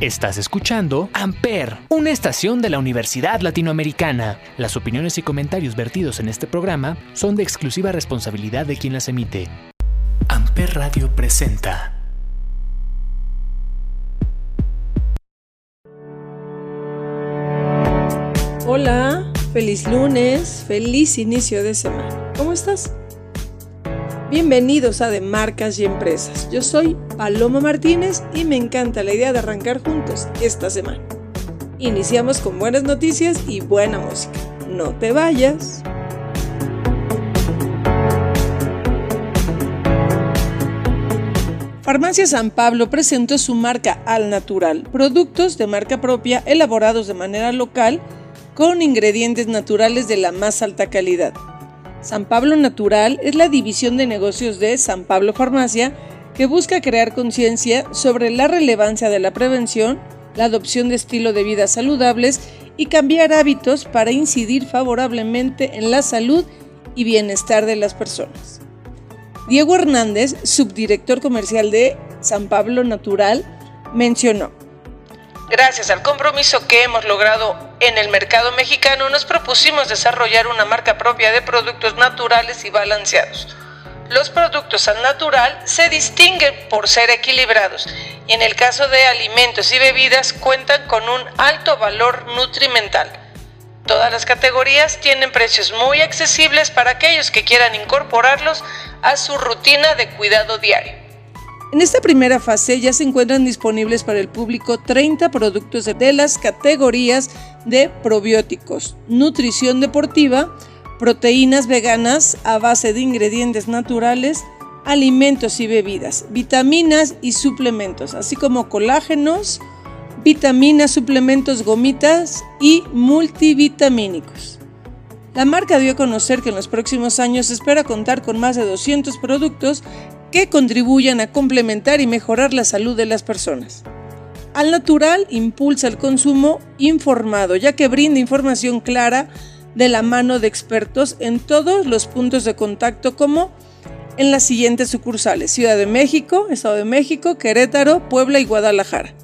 Estás escuchando Amper, una estación de la Universidad Latinoamericana. Las opiniones y comentarios vertidos en este programa son de exclusiva responsabilidad de quien las emite. Amper Radio presenta. Hola, feliz lunes, feliz inicio de semana. ¿Cómo estás? Bienvenidos a De Marcas y Empresas. Yo soy Paloma Martínez y me encanta la idea de arrancar juntos esta semana. Iniciamos con buenas noticias y buena música. No te vayas. Farmacia San Pablo presentó su marca Al Natural, productos de marca propia elaborados de manera local con ingredientes naturales de la más alta calidad. San Pablo Natural es la división de negocios de San Pablo Farmacia que busca crear conciencia sobre la relevancia de la prevención, la adopción de estilo de vida saludables y cambiar hábitos para incidir favorablemente en la salud y bienestar de las personas. Diego Hernández, subdirector comercial de San Pablo Natural, mencionó, Gracias al compromiso que hemos logrado en el mercado mexicano, nos propusimos desarrollar una marca propia de productos naturales y balanceados. Los productos al natural se distinguen por ser equilibrados y en el caso de alimentos y bebidas cuentan con un alto valor nutrimental. Todas las categorías tienen precios muy accesibles para aquellos que quieran incorporarlos a su rutina de cuidado diario. En esta primera fase ya se encuentran disponibles para el público 30 productos de las categorías de probióticos, nutrición deportiva, proteínas veganas a base de ingredientes naturales, alimentos y bebidas, vitaminas y suplementos, así como colágenos, vitaminas, suplementos, gomitas y multivitamínicos. La marca dio a conocer que en los próximos años espera contar con más de 200 productos que contribuyan a complementar y mejorar la salud de las personas. Al natural impulsa el consumo informado, ya que brinda información clara de la mano de expertos en todos los puntos de contacto como en las siguientes sucursales, Ciudad de México, Estado de México, Querétaro, Puebla y Guadalajara.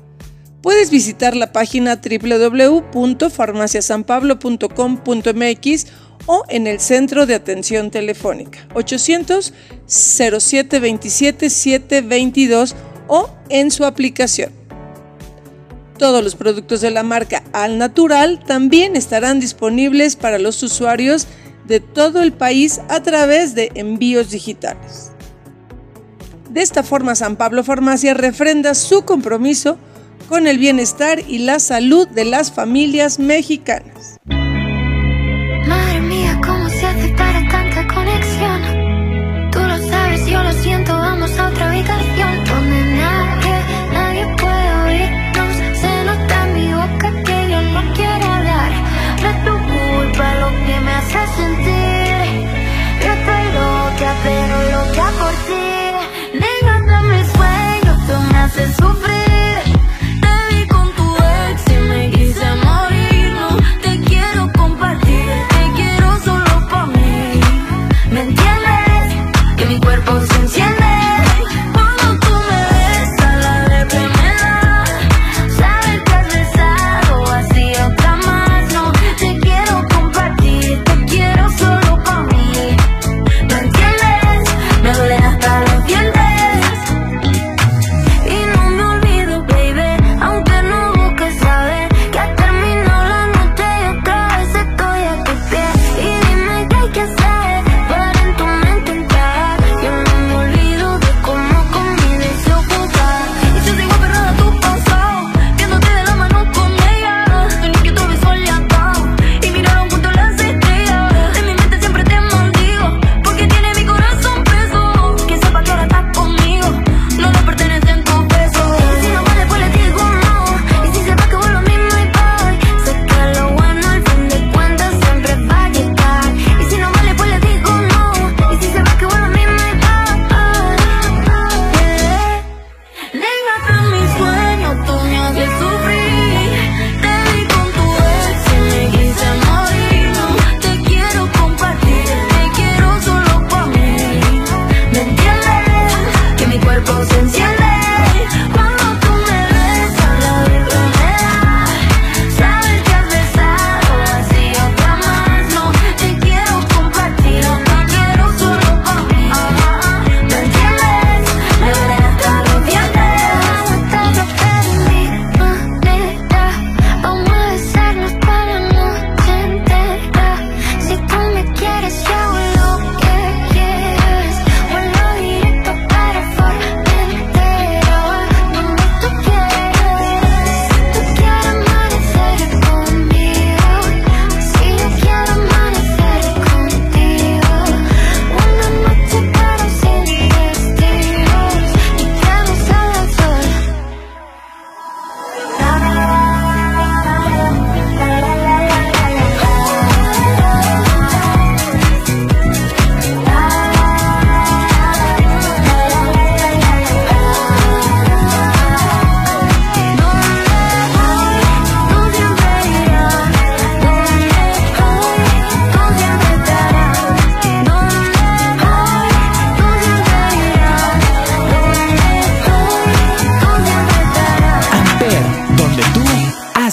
Puedes visitar la página www.farmaciasanpablo.com.mx o en el centro de atención telefónica 800 07 27 722 o en su aplicación. Todos los productos de la marca Al Natural también estarán disponibles para los usuarios de todo el país a través de envíos digitales. De esta forma, San Pablo Farmacia refrenda su compromiso con el bienestar y la salud de las familias mexicanas. Sueños, tú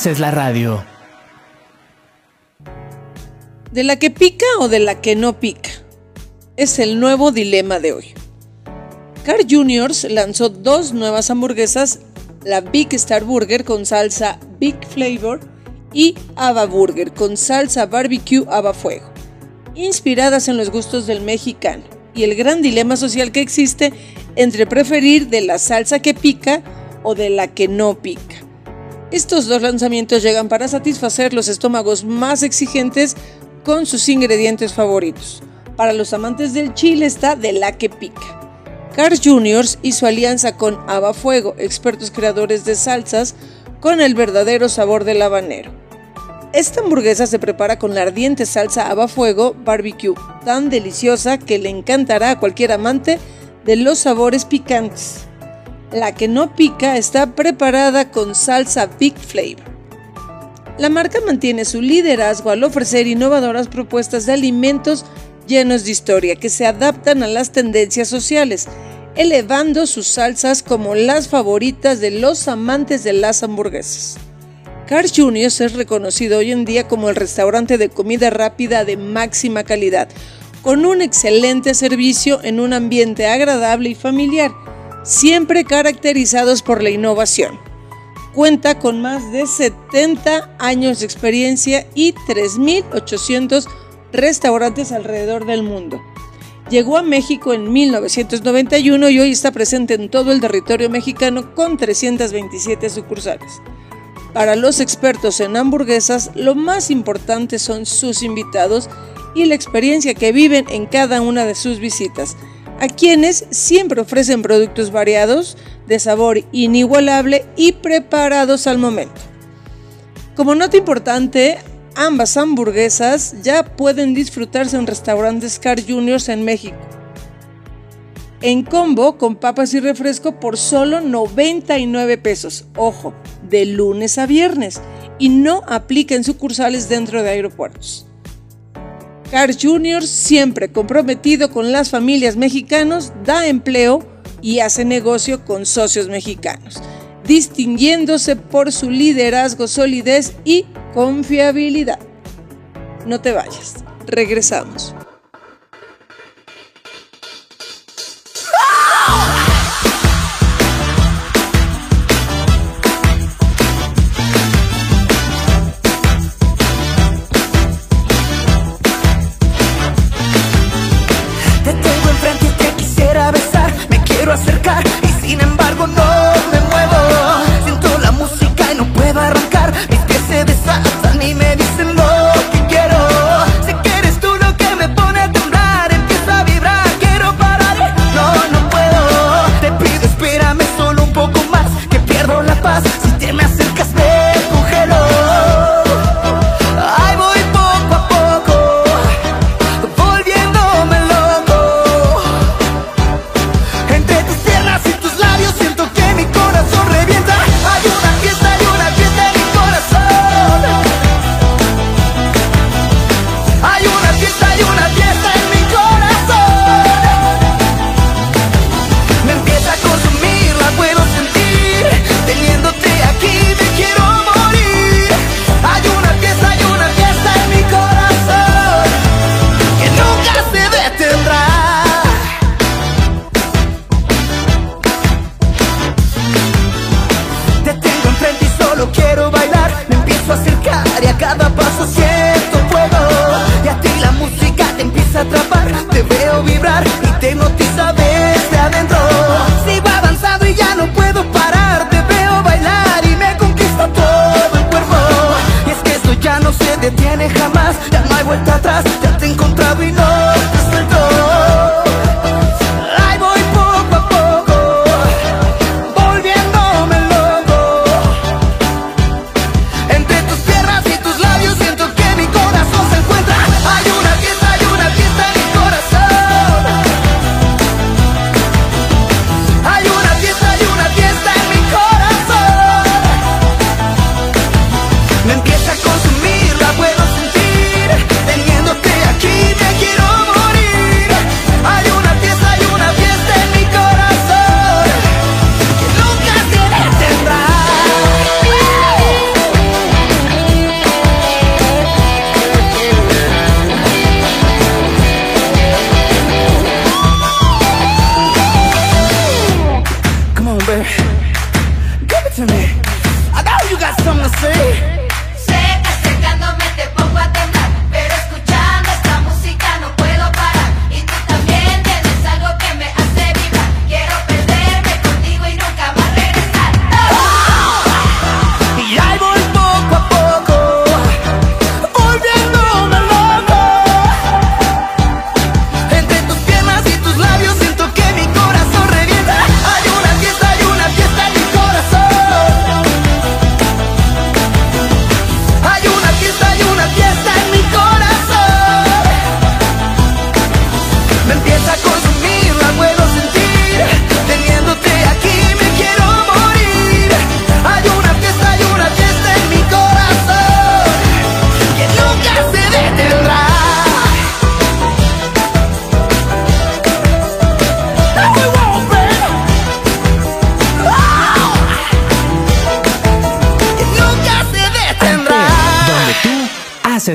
es la radio. ¿De la que pica o de la que no pica? Es el nuevo dilema de hoy. Carl Juniors lanzó dos nuevas hamburguesas, la Big Star Burger con salsa Big Flavor y Ava Burger con salsa barbecue Ava Fuego, inspiradas en los gustos del mexicano y el gran dilema social que existe entre preferir de la salsa que pica o de la que no pica. Estos dos lanzamientos llegan para satisfacer los estómagos más exigentes con sus ingredientes favoritos. Para los amantes del chile está de la que pica. Carl Juniors hizo alianza con Ava Fuego, expertos creadores de salsas, con el verdadero sabor del habanero. Esta hamburguesa se prepara con la ardiente salsa Ava Fuego barbecue, tan deliciosa que le encantará a cualquier amante de los sabores picantes. La que no pica está preparada con salsa Big Flavor. La marca mantiene su liderazgo al ofrecer innovadoras propuestas de alimentos llenos de historia que se adaptan a las tendencias sociales, elevando sus salsas como las favoritas de los amantes de las hamburguesas. Carl Jr. es reconocido hoy en día como el restaurante de comida rápida de máxima calidad, con un excelente servicio en un ambiente agradable y familiar, siempre caracterizados por la innovación. Cuenta con más de 70 años de experiencia y 3.800 restaurantes alrededor del mundo. Llegó a México en 1991 y hoy está presente en todo el territorio mexicano con 327 sucursales. Para los expertos en hamburguesas, lo más importante son sus invitados y la experiencia que viven en cada una de sus visitas, a quienes siempre ofrecen productos variados, de sabor inigualable y preparados al momento. Como nota importante, Ambas hamburguesas ya pueden disfrutarse en restaurantes Car Juniors en México. En combo con papas y refresco por solo 99 pesos. Ojo, de lunes a viernes. Y no aplica en sucursales dentro de aeropuertos. Car Juniors, siempre comprometido con las familias mexicanos, da empleo y hace negocio con socios mexicanos distinguiéndose por su liderazgo, solidez y confiabilidad. No te vayas, regresamos. Vuelta atrás.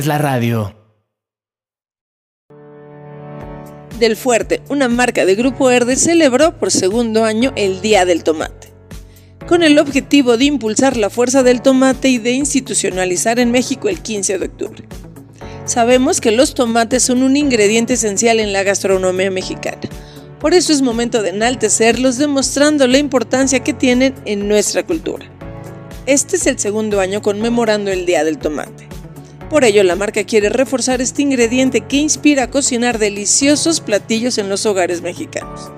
La radio. Del Fuerte, una marca de Grupo Verde, celebró por segundo año el Día del Tomate, con el objetivo de impulsar la fuerza del tomate y de institucionalizar en México el 15 de octubre. Sabemos que los tomates son un ingrediente esencial en la gastronomía mexicana. Por eso es momento de enaltecerlos demostrando la importancia que tienen en nuestra cultura. Este es el segundo año conmemorando el Día del Tomate. Por ello, la marca quiere reforzar este ingrediente que inspira a cocinar deliciosos platillos en los hogares mexicanos.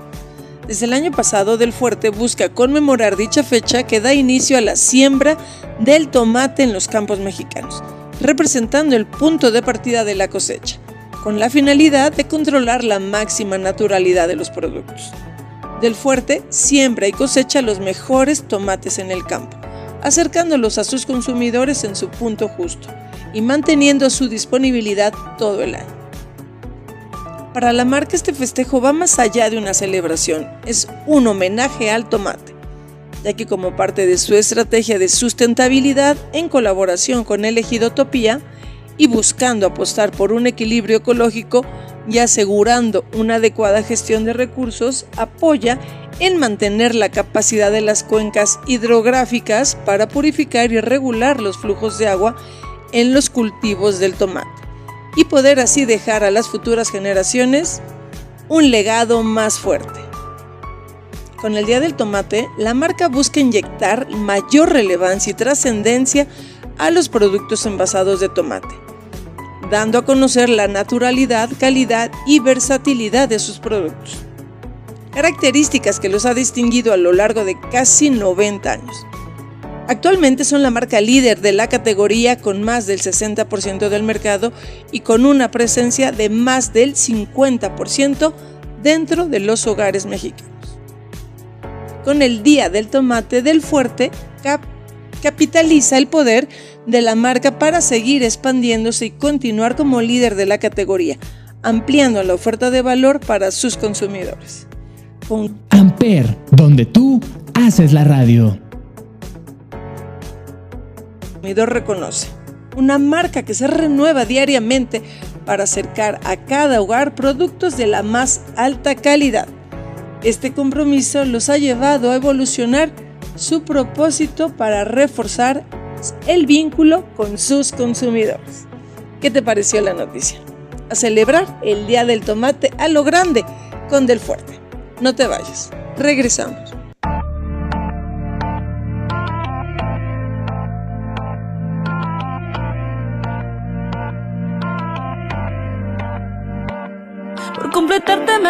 Desde el año pasado, Del Fuerte busca conmemorar dicha fecha que da inicio a la siembra del tomate en los campos mexicanos, representando el punto de partida de la cosecha, con la finalidad de controlar la máxima naturalidad de los productos. Del Fuerte siembra y cosecha los mejores tomates en el campo acercándolos a sus consumidores en su punto justo y manteniendo su disponibilidad todo el año. Para la marca este festejo va más allá de una celebración, es un homenaje al tomate, ya que como parte de su estrategia de sustentabilidad en colaboración con el Ejido Topía y buscando apostar por un equilibrio ecológico y asegurando una adecuada gestión de recursos, apoya en mantener la capacidad de las cuencas hidrográficas para purificar y regular los flujos de agua en los cultivos del tomate y poder así dejar a las futuras generaciones un legado más fuerte. Con el Día del Tomate, la marca busca inyectar mayor relevancia y trascendencia a los productos envasados de tomate, dando a conocer la naturalidad, calidad y versatilidad de sus productos características que los ha distinguido a lo largo de casi 90 años. Actualmente son la marca líder de la categoría con más del 60% del mercado y con una presencia de más del 50% dentro de los hogares mexicanos. Con el Día del Tomate del Fuerte, capitaliza el poder de la marca para seguir expandiéndose y continuar como líder de la categoría, ampliando la oferta de valor para sus consumidores. Amper, donde tú haces la radio. Consumidor reconoce una marca que se renueva diariamente para acercar a cada hogar productos de la más alta calidad. Este compromiso los ha llevado a evolucionar su propósito para reforzar el vínculo con sus consumidores. ¿Qué te pareció la noticia? A celebrar el Día del Tomate a lo grande con Del Fuerte. No te vayas. Regresamos.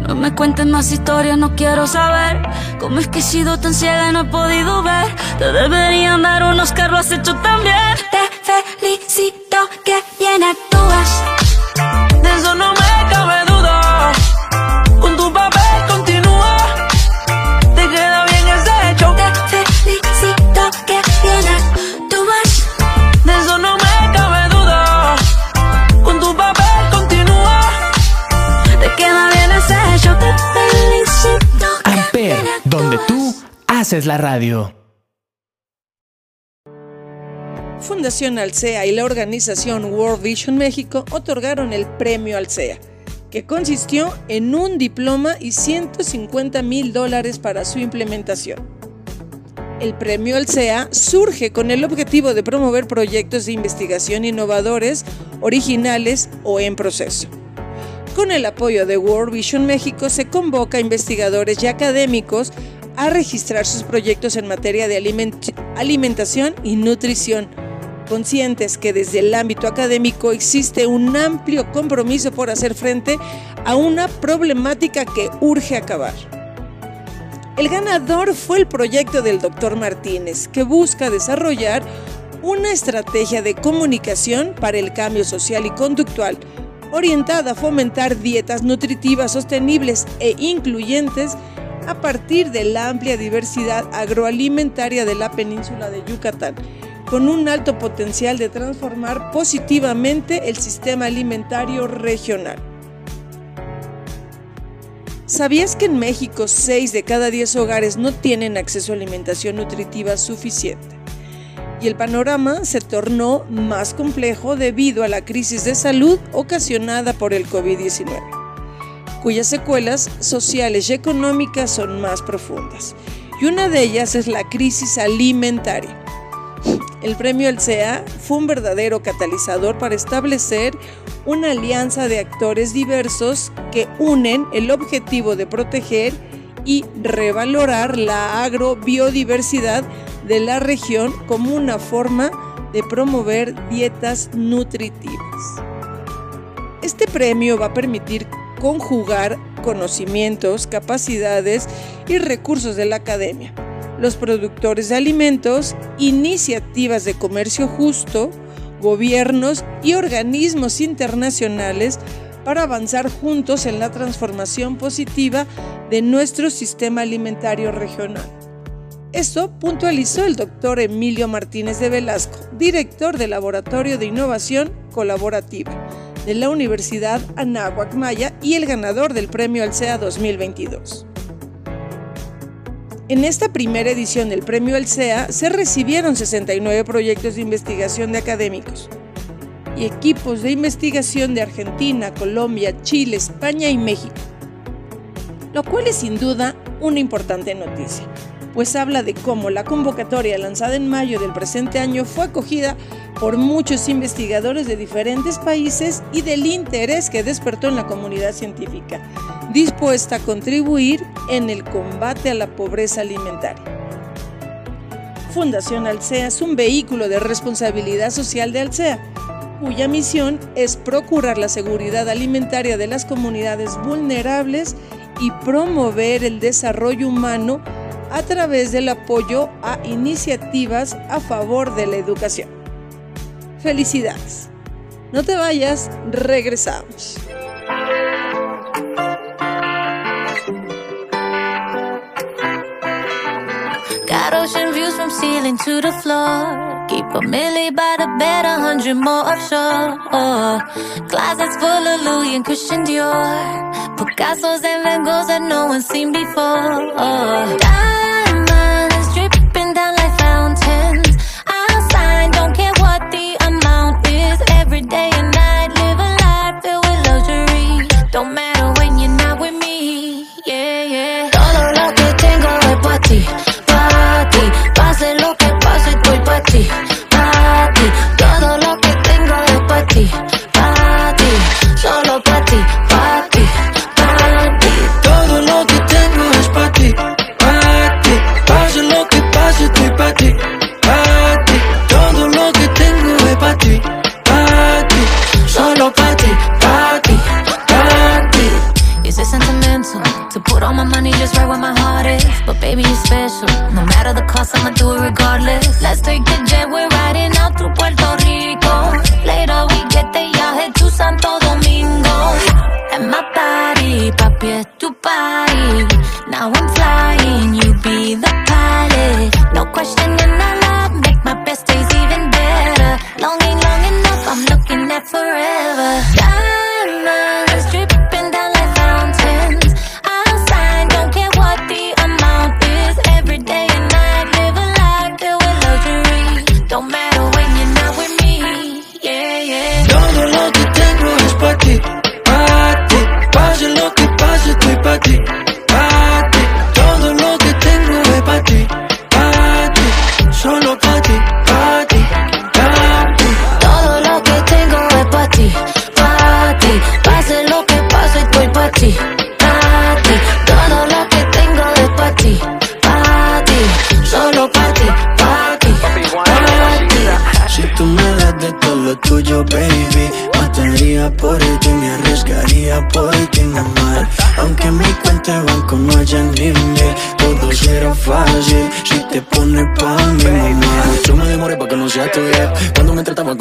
No me cuentes más historias, no quiero saber cómo es que he sido tan ciega y no he podido ver. Te deberían dar un Oscar, lo has hecho tan bien. Te felicito que bien actúas. De eso no me haces la radio. Fundación Alsea y la organización World Vision México otorgaron el premio Alsea, que consistió en un diploma y 150 mil dólares para su implementación. El premio Alsea surge con el objetivo de promover proyectos de investigación innovadores, originales o en proceso. Con el apoyo de World Vision México se convoca a investigadores y académicos a registrar sus proyectos en materia de aliment- alimentación y nutrición, conscientes que desde el ámbito académico existe un amplio compromiso por hacer frente a una problemática que urge acabar. El ganador fue el proyecto del Dr. Martínez, que busca desarrollar una estrategia de comunicación para el cambio social y conductual, orientada a fomentar dietas nutritivas sostenibles e incluyentes a partir de la amplia diversidad agroalimentaria de la península de Yucatán, con un alto potencial de transformar positivamente el sistema alimentario regional. ¿Sabías que en México 6 de cada 10 hogares no tienen acceso a alimentación nutritiva suficiente? Y el panorama se tornó más complejo debido a la crisis de salud ocasionada por el COVID-19, cuyas secuelas sociales y económicas son más profundas. Y una de ellas es la crisis alimentaria. El premio Alsea fue un verdadero catalizador para establecer una alianza de actores diversos que unen el objetivo de proteger y revalorar la agrobiodiversidad de la región como una forma de promover dietas nutritivas. Este premio va a permitir conjugar conocimientos, capacidades y recursos de la academia, los productores de alimentos, iniciativas de comercio justo, gobiernos y organismos internacionales para avanzar juntos en la transformación positiva de nuestro sistema alimentario regional. Esto puntualizó el doctor Emilio Martínez de Velasco, director del Laboratorio de Innovación Colaborativa de la Universidad Anáhuac Maya y el ganador del Premio Alsea 2022. En esta primera edición del Premio Alsea se recibieron 69 proyectos de investigación de académicos y equipos de investigación de Argentina, Colombia, Chile, España y México, lo cual es sin duda una importante noticia, pues habla de cómo la convocatoria lanzada en mayo del presente año fue acogida por muchos investigadores de diferentes países y del interés que despertó en la comunidad científica, dispuesta a contribuir en el combate a la pobreza alimentaria. Fundación Alsea es un vehículo de responsabilidad social de Alsea, cuya misión es procurar la seguridad alimentaria de las comunidades vulnerables y promover el desarrollo humano a través del apoyo a iniciativas a favor de la educación. Felicidades. No te vayas, regresamos. Got ocean views from ceiling to the floor. Keep a milli by the bed, a hundred more offshore. Oh, closets full of Louis and Christian Dior. Picasso's and Van Goghs that no one's seen before. Oh, day and No matter the cost, I'ma do it regardless. Let's take the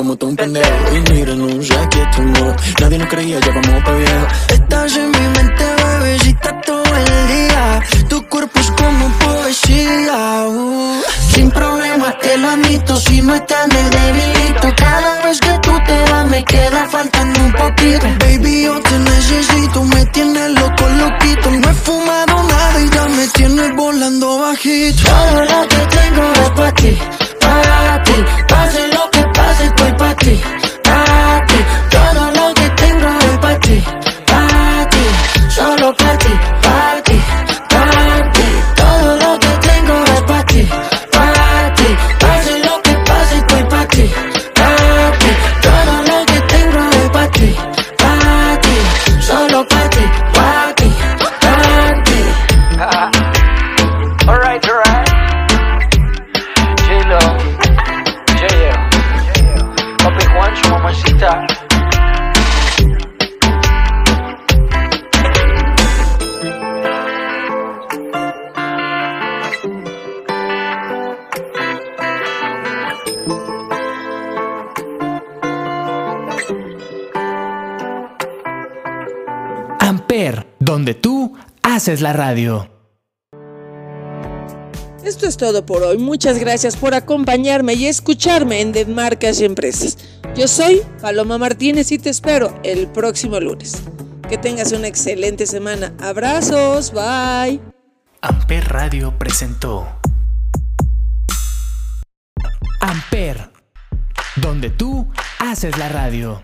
como tú un pendejo. Y míranos, aquí estamos. Nadie nos creía, ya vamos pa' viejo. Estás en mi mente, bebecita, todo el día. Tu cuerpo es como poesía. Uh. Sin problemas te lo admito, si no estás me debilito. Cada vez que tú te vas, me queda faltando un poquito. Baby, yo te necesito, me tienes loco, loquito. No he fumado nada y ya me tienes volando bajito. Todo lo que tengo es para ti. haces la radio. Esto es todo por hoy. Muchas gracias por acompañarme y escucharme en De Marcas y Empresas. Yo soy Paloma Martínez y te espero el próximo lunes. Que tengas una excelente semana. Abrazos, bye. Amper Radio presentó Amper, donde tú haces la radio.